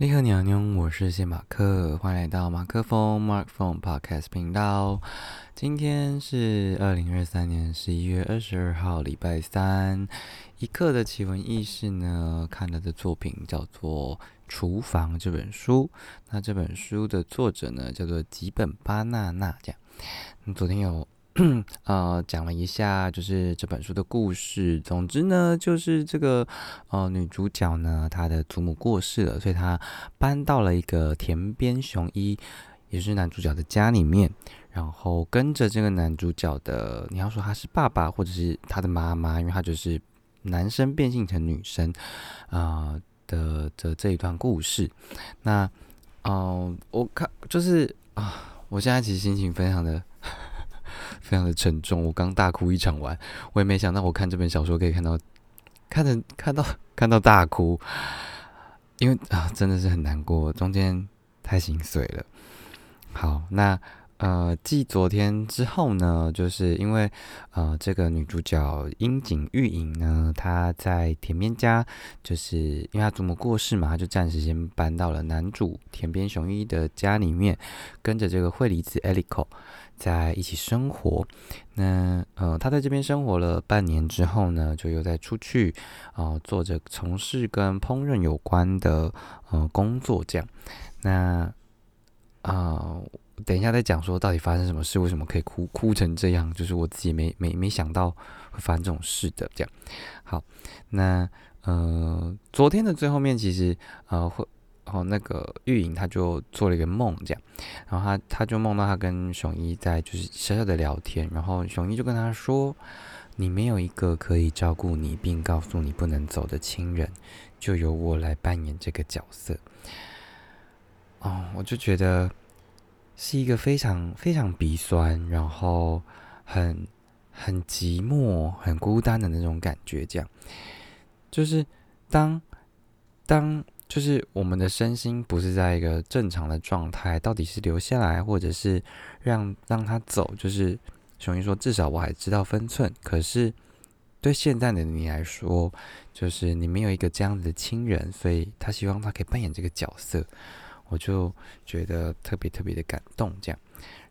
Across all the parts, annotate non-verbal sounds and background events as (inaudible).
你好，娘娘，我是谢马克，欢迎来到马克风 Mark Phone Podcast 频道。今天是二零二三年十一月二十二号，礼拜三。一刻的奇闻异事呢，看到的作品叫做《厨房》这本书。那这本书的作者呢，叫做吉本巴纳纳。这样，昨天有。呃，(clears throat) 讲了一下就是这本书的故事。总之呢，就是这个呃女主角呢，她的祖母过世了，所以她搬到了一个田边雄一，也是男主角的家里面，然后跟着这个男主角的，你要说他是爸爸或者是他的妈妈，因为他就是男生变性成女生啊的的这一段故事。那哦，我看就是啊，我现在其实心情非常的。非常的沉重，我刚大哭一场完，我也没想到我看这本小说可以看到，看着看到看到大哭，因为啊真的是很难过，中间太心碎了。好，那呃继昨天之后呢，就是因为呃这个女主角樱井玉影呢，她在田边家，就是因为她祖母过世嘛，她就暂时先搬到了男主田边雄一的家里面，跟着这个惠梨子 Eliko。在一起生活，那呃，她在这边生活了半年之后呢，就又再出去啊，做着从事跟烹饪有关的呃工作，这样。那啊，等一下再讲说到底发生什么事，为什么可以哭哭成这样，就是我自己没没没想到会发生这种事的，这样。好，那呃，昨天的最后面其实呃会。然后那个玉莹，他就做了一个梦，这样，然后他他就梦到他跟熊一在就是小小的聊天，然后熊一就跟他说：“你没有一个可以照顾你并告诉你不能走的亲人，就由我来扮演这个角色。”哦，我就觉得是一个非常非常鼻酸，然后很很寂寞、很孤单的那种感觉，这样，就是当当。就是我们的身心不是在一个正常的状态，到底是留下来，或者是让让他走？就是熊一说，至少我还知道分寸。可是对现在的你来说，就是你没有一个这样子的亲人，所以他希望他可以扮演这个角色，我就觉得特别特别的感动。这样，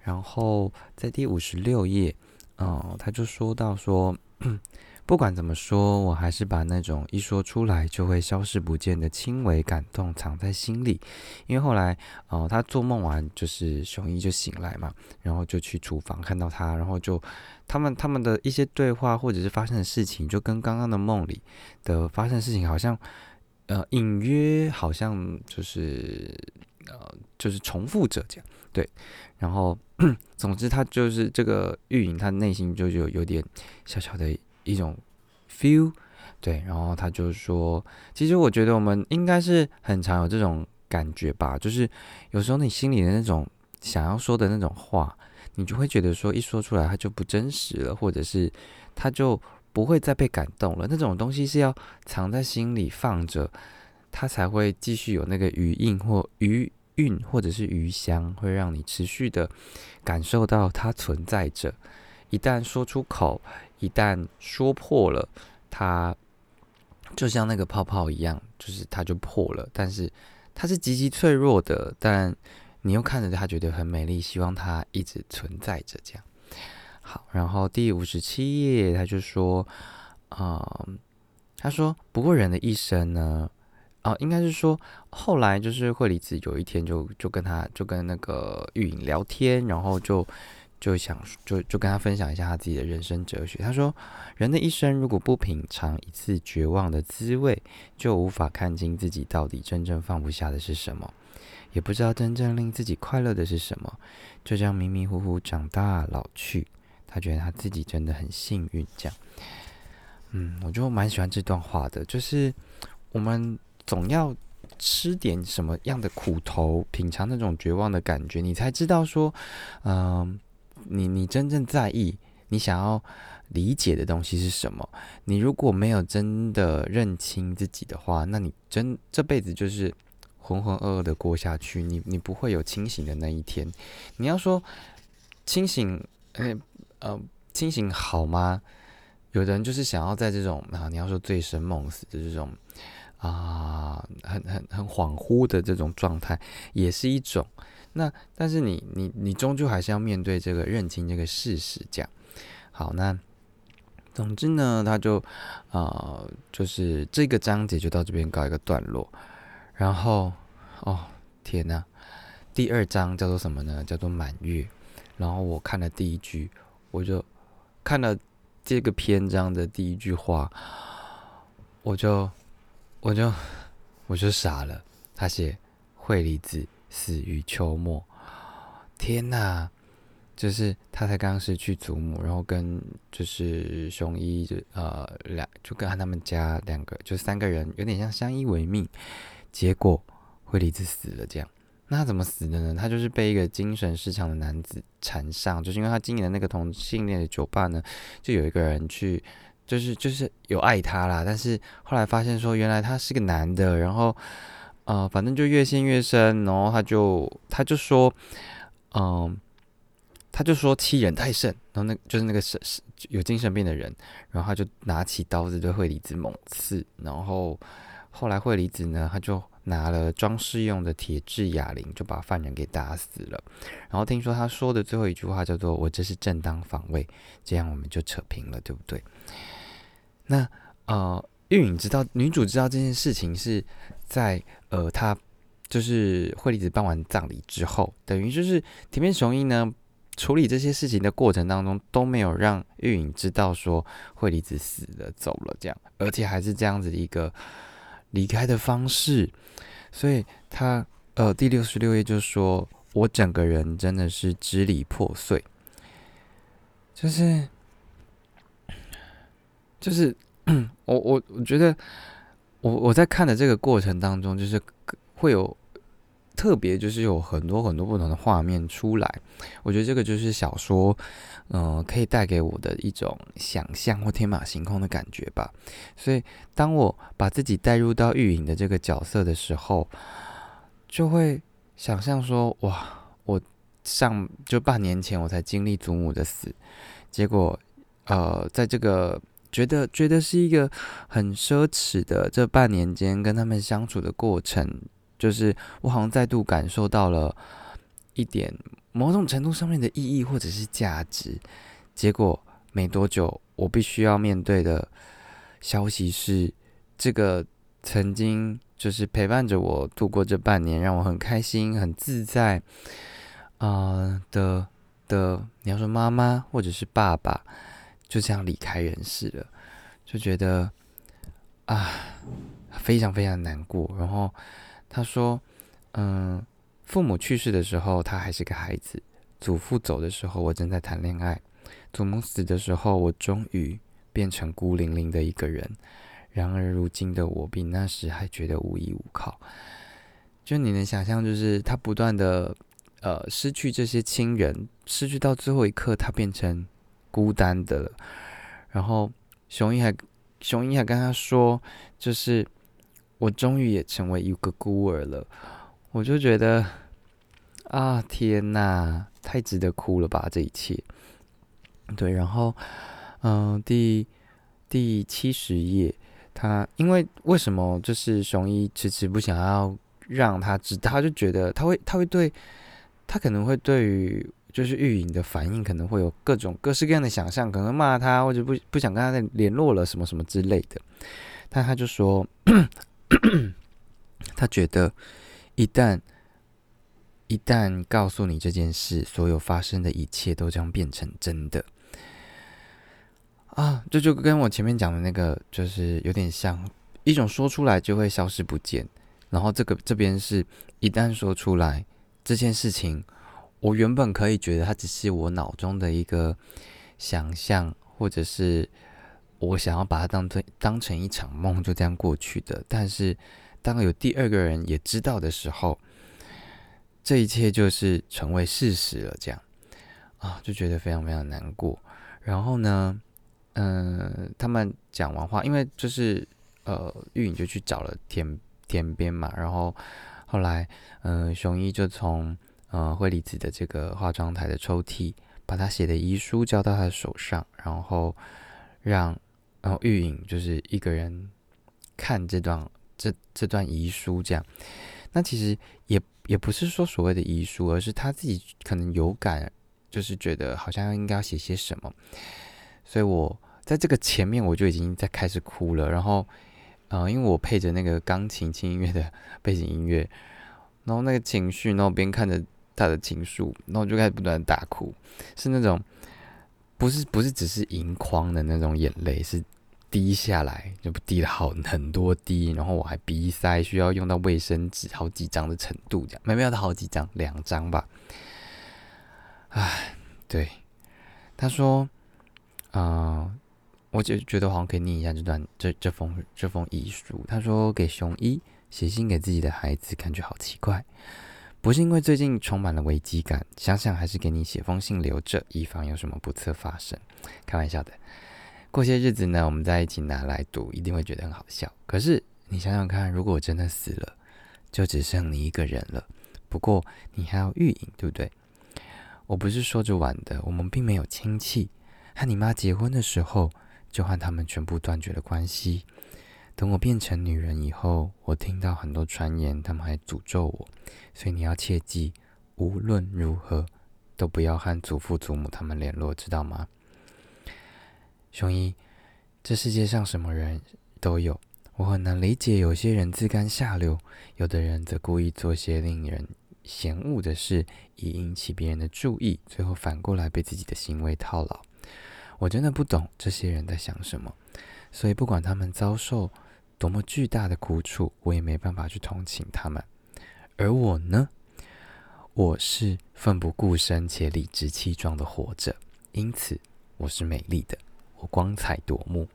然后在第五十六页，嗯，他就说到说。(clears throat) 不管怎么说，我还是把那种一说出来就会消失不见的轻微感动藏在心里。因为后来，哦，他做梦完，就是熊一就醒来嘛，然后就去厨房看到他，然后就他们他们的一些对话或者是发生的事情，就跟刚刚的梦里的发生的事情好像，呃，隐约好像就是呃，就是重复着这样。对，然后 (clears throat) 总之他就是这个玉影，他内心就有有点小小的。一种 feel，对，然后他就说，其实我觉得我们应该是很常有这种感觉吧，就是有时候你心里的那种想要说的那种话，你就会觉得说一说出来它就不真实了，或者是他就不会再被感动了。那种东西是要藏在心里放着，它才会继续有那个余韵或余韵，或者是余香，会让你持续的感受到它存在着。一旦说出口。一旦说破了，它就像那个泡泡一样，就是它就破了。但是它是极其脆弱的，但你又看着它，觉得很美丽，希望它一直存在着。这样好，然后第五十七页，他就说，啊，他说，不过人的一生呢，啊，应该是说，后来就是惠理子有一天就就跟他就跟那个玉影聊天，然后就。就想就就跟他分享一下他自己的人生哲学。他说：“人的一生如果不品尝一次绝望的滋味，就无法看清自己到底真正放不下的是什么，也不知道真正令自己快乐的是什么。就这样迷迷糊糊长大老去。他觉得他自己真的很幸运。这样，嗯，我就蛮喜欢这段话的。就是我们总要吃点什么样的苦头，品尝那种绝望的感觉，你才知道说，嗯。”你你真正在意，你想要理解的东西是什么？你如果没有真的认清自己的话，那你真这辈子就是浑浑噩噩的过下去。你你不会有清醒的那一天。你要说清醒，呃呃，清醒好吗？有的人就是想要在这种啊，你要说醉生梦死的这种啊，很很很恍惚的这种状态，也是一种。那但是你你你终究还是要面对这个认清这个事实，这样。好，那总之呢，他就啊，就是这个章节就到这边告一个段落。然后哦天呐，第二章叫做什么呢？叫做满月。然后我看了第一句，我就看了这个篇章的第一句话，我就我就我就傻了。他写惠离子。死于秋末，天哪！就是他才刚刚失去祖母，然后跟就是熊一就呃两就跟他他们家两个就三个人有点像相依为命，结果惠离子死了这样。那他怎么死的呢？他就是被一个精神失常的男子缠上，就是因为他经营的那个同性恋的酒吧呢，就有一个人去就是就是有爱他啦，但是后来发现说原来他是个男的，然后。呃，反正就越陷越深，然后他就他就说，嗯，他就说欺人太甚，然后那就是那个是是有精神病的人，然后他就拿起刀子对惠离子猛刺，然后后来惠离子呢，他就拿了装饰用的铁质哑铃，就把犯人给打死了。然后听说他说的最后一句话叫做“我这是正当防卫”，这样我们就扯平了，对不对？那呃，玉影知道女主知道这件事情是。在呃，她就是惠利子办完葬礼之后，等于就是田边雄一呢处理这些事情的过程当中都没有让玉影知道说惠利子死了走了这样，而且还是这样子的一个离开的方式，所以他呃第六十六页就说我整个人真的是支离破碎，就是就是 (clears throat) 我我我觉得。我我在看的这个过程当中，就是会有特别，就是有很多很多不同的画面出来。我觉得这个就是小说，嗯，可以带给我的一种想象或天马行空的感觉吧。所以，当我把自己带入到玉影的这个角色的时候，就会想象说：哇，我上就半年前我才经历祖母的死，结果，呃，在这个。觉得觉得是一个很奢侈的这半年间跟他们相处的过程，就是我好像再度感受到了一点某种程度上面的意义或者是价值。结果没多久，我必须要面对的消息是，这个曾经就是陪伴着我度过这半年，让我很开心、很自在啊的的，你要说妈妈或者是爸爸。就这样离开人世了，就觉得啊，非常非常难过。然后他说：“嗯，父母去世的时候，他还是个孩子；祖父走的时候，我正在谈恋爱；祖母死的时候，我终于变成孤零零的一个人。然而，如今的我比那时还觉得无依无靠。就你能想象，就是他不断的呃失去这些亲人，失去到最后一刻，他变成。”孤单的了，然后熊一还熊一还跟他说，就是我终于也成为一个孤儿了，我就觉得啊天哪，太值得哭了吧这一切。对，然后嗯第第七十页，他因为为什么就是熊一迟迟不想要让他知道，他就觉得他会他会对他可能会对于。就是玉影的反应可能会有各种各式各样的想象，可能骂他或者不不想跟他再联络了什么什么之类的。但他就说，(coughs) 他觉得一旦一旦告诉你这件事，所有发生的一切都将变成真的。啊，这就跟我前面讲的那个就是有点像，一种说出来就会消失不见，然后这个这边是一旦说出来这件事情。我原本可以觉得它只是我脑中的一个想象，或者是我想要把它当成当成一场梦，就这样过去的。但是当有第二个人也知道的时候，这一切就是成为事实了。这样啊，就觉得非常非常难过。然后呢，嗯，他们讲完话，因为就是呃，玉影就去找了田田边嘛。然后后来，嗯，熊一就从。呃，惠离子的这个化妆台的抽屉，把他写的遗书交到他的手上，然后让然后玉影就是一个人看这段这这段遗书这样。那其实也也不是说所谓的遗书，而是他自己可能有感，就是觉得好像应该要写些什么。所以我在这个前面我就已经在开始哭了，然后，呃，因为我配着那个钢琴轻音乐的背景音乐，然后那个情绪，然后边看着他的情书，然后就开始不断的大哭，是那种不是不是只是盈眶的那种眼泪，是滴下来，就滴了好很多滴，然后我还鼻塞，需要用到卫生纸好几张的程度，这样没有到好几张，两张吧。唉，对，他说。啊，我就觉得好像可以念一下这段这这封这封遗书。他说给熊一写信给自己的孩子，感觉好奇怪。不是因为最近充满了危机感，想想还是给你写封信留着，以防有什么不测发生。开玩笑的。过些日子呢，我们在一起拿来读，一定会觉得很好笑。可是你想想看，如果我真的死了，就只剩你一个人了。不过你还要育影，对不对？我不是说着玩的，我们并没有亲戚。和你妈结婚的时候，就和他们全部断绝了关系。等我变成女人以后，我听到很多传言，他们还诅咒我。所以你要切记，无论如何都不要和祖父祖母他们联络，知道吗？熊一，这世界上什么人都有，我很难理解有些人自甘下流，有的人则故意做些令人嫌恶的事，以引起别人的注意，最后反过来被自己的行为套牢。我真的不懂这些人在想什么，所以不管他们遭受多么巨大的苦楚，我也没办法去同情他们。而我呢，我是奋不顾身且理直气壮的活着，因此我是美丽的，我光彩夺目。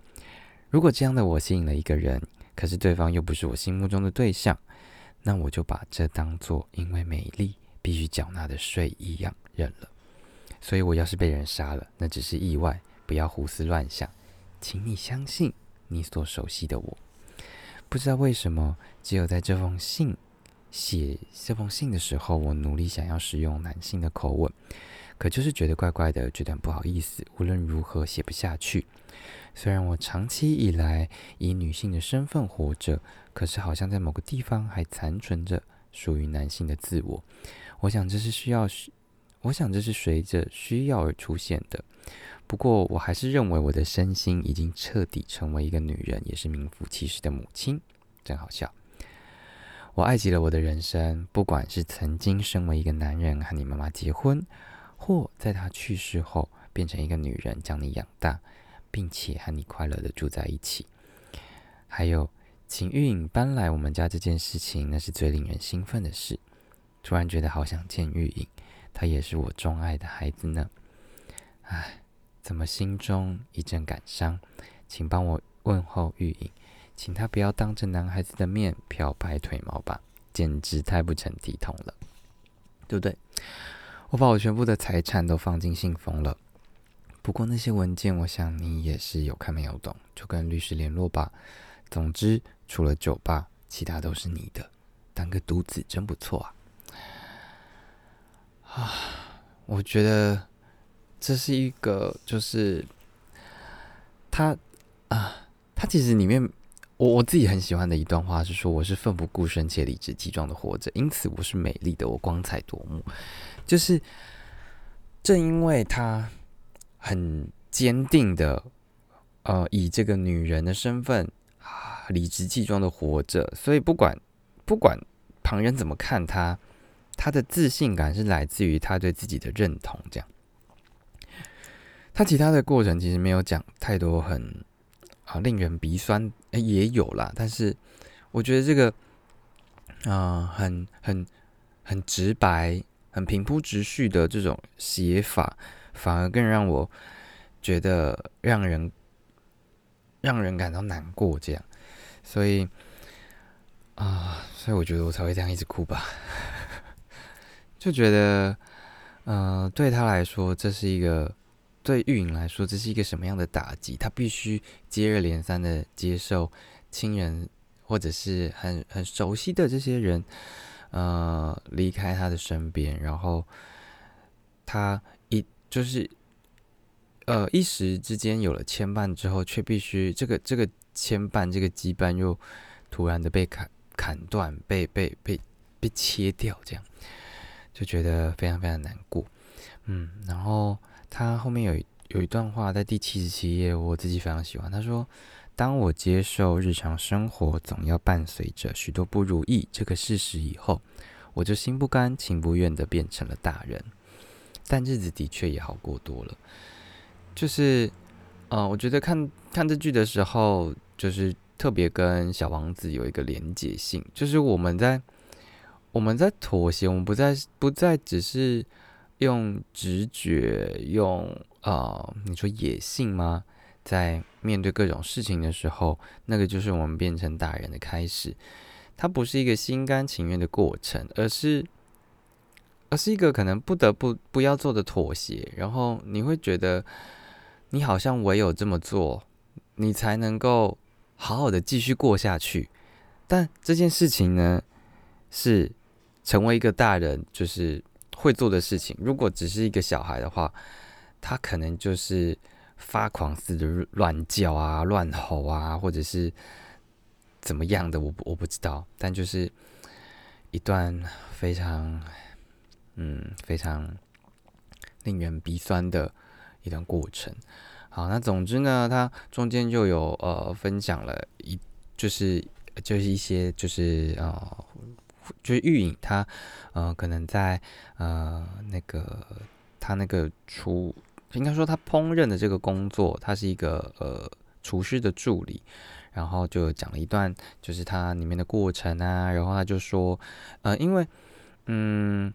如果这样的我吸引了一个人，可是对方又不是我心目中的对象，那我就把这当做因为美丽必须缴纳的税一样认了。所以我要是被人杀了，那只是意外。不要胡思乱想，请你相信你所熟悉的我。不知道为什么，只有在这封信写这封信的时候，我努力想要使用男性的口吻，可就是觉得怪怪的，觉得很不好意思。无论如何，写不下去。虽然我长期以来以女性的身份活着，可是好像在某个地方还残存着属于男性的自我。我想这是需要，我想这是随着需要而出现的。不过，我还是认为我的身心已经彻底成为一个女人，也是名副其实的母亲，真好笑。我爱极了我的人生，不管是曾经身为一个男人和你妈妈结婚，或在她去世后变成一个女人将你养大，并且和你快乐的住在一起，还有请玉影搬来我们家这件事情，那是最令人兴奋的事。突然觉得好想见玉影，她也是我钟爱的孩子呢。唉。怎么心中一阵感伤？请帮我问候玉影，请他不要当着男孩子的面漂白腿毛吧，简直太不成体统了，对不对？我把我全部的财产都放进信封了，不过那些文件，我想你也是有看没有懂，就跟律师联络吧。总之，除了酒吧，其他都是你的。当个独子真不错啊！啊，我觉得。这是一个，就是他啊，他其实里面我我自己很喜欢的一段话是说，我是奋不顾身且理直气壮的活着，因此我是美丽的，我光彩夺目。就是正因为他很坚定的，呃，以这个女人的身份啊，理直气壮的活着，所以不管不管旁人怎么看他，他的自信感是来自于他对自己的认同，这样。他其他的过程其实没有讲太多很啊令人鼻酸，也有啦，但是我觉得这个啊很很很直白、很平铺直叙的这种写法，反而更让我觉得让人让人感到难过。这样，所以啊，所以我觉得我才会这样一直哭吧，(laughs) 就觉得嗯，对他来说这是一个。对玉影来说，这是一个什么样的打击？他必须接二连三的接受亲人或者是很很熟悉的这些人，呃，离开他的身边，然后他一就是呃一时之间有了牵绊之后，却必须这个这个牵绊这个羁绊又突然的被砍砍断，被被被被切掉，这样就觉得非常非常难过。嗯，然后他后面有有一段话在第七十七页，我自己非常喜欢。他说：“当我接受日常生活总要伴随着许多不如意这个事实以后，我就心不甘情不愿的变成了大人。但日子的确也好过多了。就是，呃，我觉得看看这剧的时候，就是特别跟小王子有一个连结性，就是我们在我们在妥协，我们不再不再只是。”用直觉，用啊，你说野性吗？在面对各种事情的时候，那个就是我们变成大人的开始。它不是一个心甘情愿的过程，而是，而是一个可能不得不不要做的妥协。然后你会觉得，你好像唯有这么做，你才能够好好的继续过下去。但这件事情呢，是成为一个大人，就是。会做的事情，如果只是一个小孩的话，他可能就是发狂似的乱叫啊、乱吼啊，或者是怎么样的，我我不知道。但就是一段非常嗯非常令人鼻酸的一段过程。好，那总之呢，他中间就有呃分享了一就是就是一些就是呃。就是玉影，他呃，可能在呃那个他那个厨，应该说他烹饪的这个工作，他是一个呃厨师的助理，然后就讲了一段，就是他里面的过程啊，然后他就说，呃，因为嗯，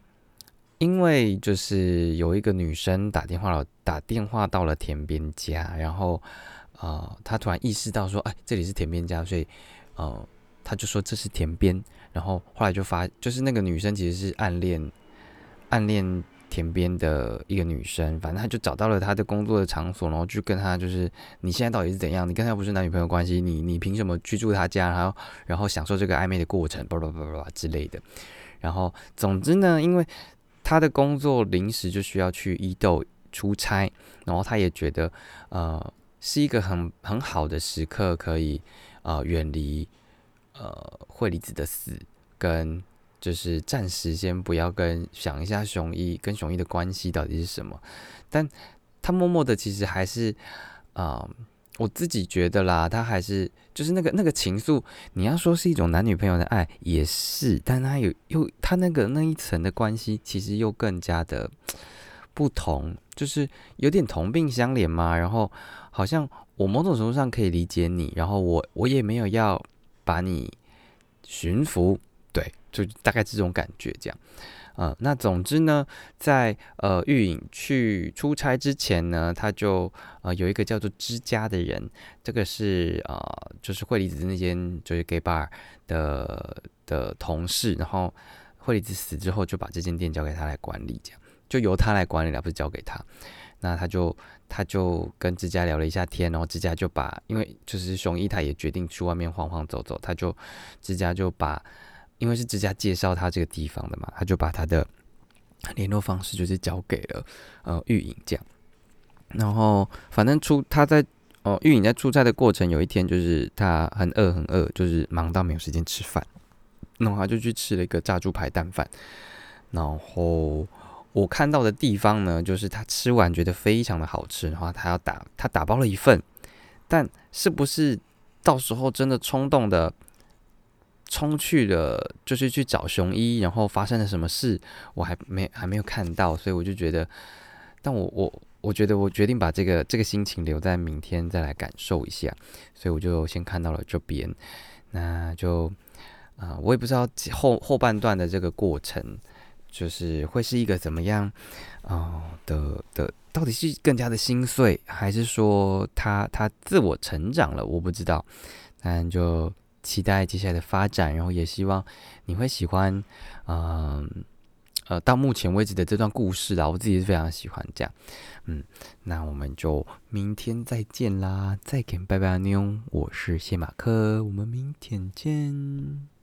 因为就是有一个女生打电话了，打电话到了田边家，然后呃，他突然意识到说，哎，这里是田边家，所以呃，他就说这是田边。然后后来就发，就是那个女生其实是暗恋暗恋田边的一个女生，反正她就找到了她的工作的场所，然后就跟他就是你现在到底是怎样？你跟他不是男女朋友关系，你你凭什么去住他家？然后然后享受这个暧昧的过程，叭叭叭叭之类的。然后总之呢，因为他的工作临时就需要去伊豆出差，然后他也觉得呃是一个很很好的时刻，可以呃远离。呃，惠理子的死跟就是暂时先不要跟想一下熊一跟熊一的关系到底是什么，但他默默的其实还是啊，我自己觉得啦，他还是就是那个那个情愫，你要说是一种男女朋友的爱也是，但他有又他那个那一层的关系其实又更加的不同，就是有点同病相怜嘛。然后好像我某种程度上可以理解你，然后我我也没有要。把你驯服，对，就大概这种感觉，这样，嗯，那总之呢，在呃玉影去出差之前呢，他就呃有一个叫做之家的人，这个是呃就是惠离子那间就是 gay bar 的的同事，然后惠离子死之后就把这间店交给他来管理，这样就由他来管理了，不是交给他。那他就他就跟之家聊了一下天，然后之家就把，因为就是熊一他也决定去外面晃晃走走，他就之家就把，因为是之家介绍他这个地方的嘛，他就把他的联络方式就是交给了呃玉影这样，然后反正出他在哦玉影在出差的过程，有一天就是他很饿很饿，就是忙到没有时间吃饭，然后他就去吃了一个炸猪排蛋饭，然后。我看到的地方呢，就是他吃完觉得非常的好吃，然后他要打他打包了一份，但是不是到时候真的冲动的冲去了，就是去找熊一，然后发生了什么事，我还没还没有看到，所以我就觉得，但我我我觉得我决定把这个这个心情留在明天再来感受一下，所以我就先看到了这边，那就啊，我也不知道后后半段的这个过程。就是会是一个怎么样啊的的，到底是更加的心碎，还是说他他自我成长了？我不知道，但就期待接下来的发展，然后也希望你会喜欢，嗯呃，到目前为止的这段故事啦，我自己是非常喜欢这样，嗯，那我们就明天再见啦，再见，拜拜，妞，我是谢马克，我们明天见。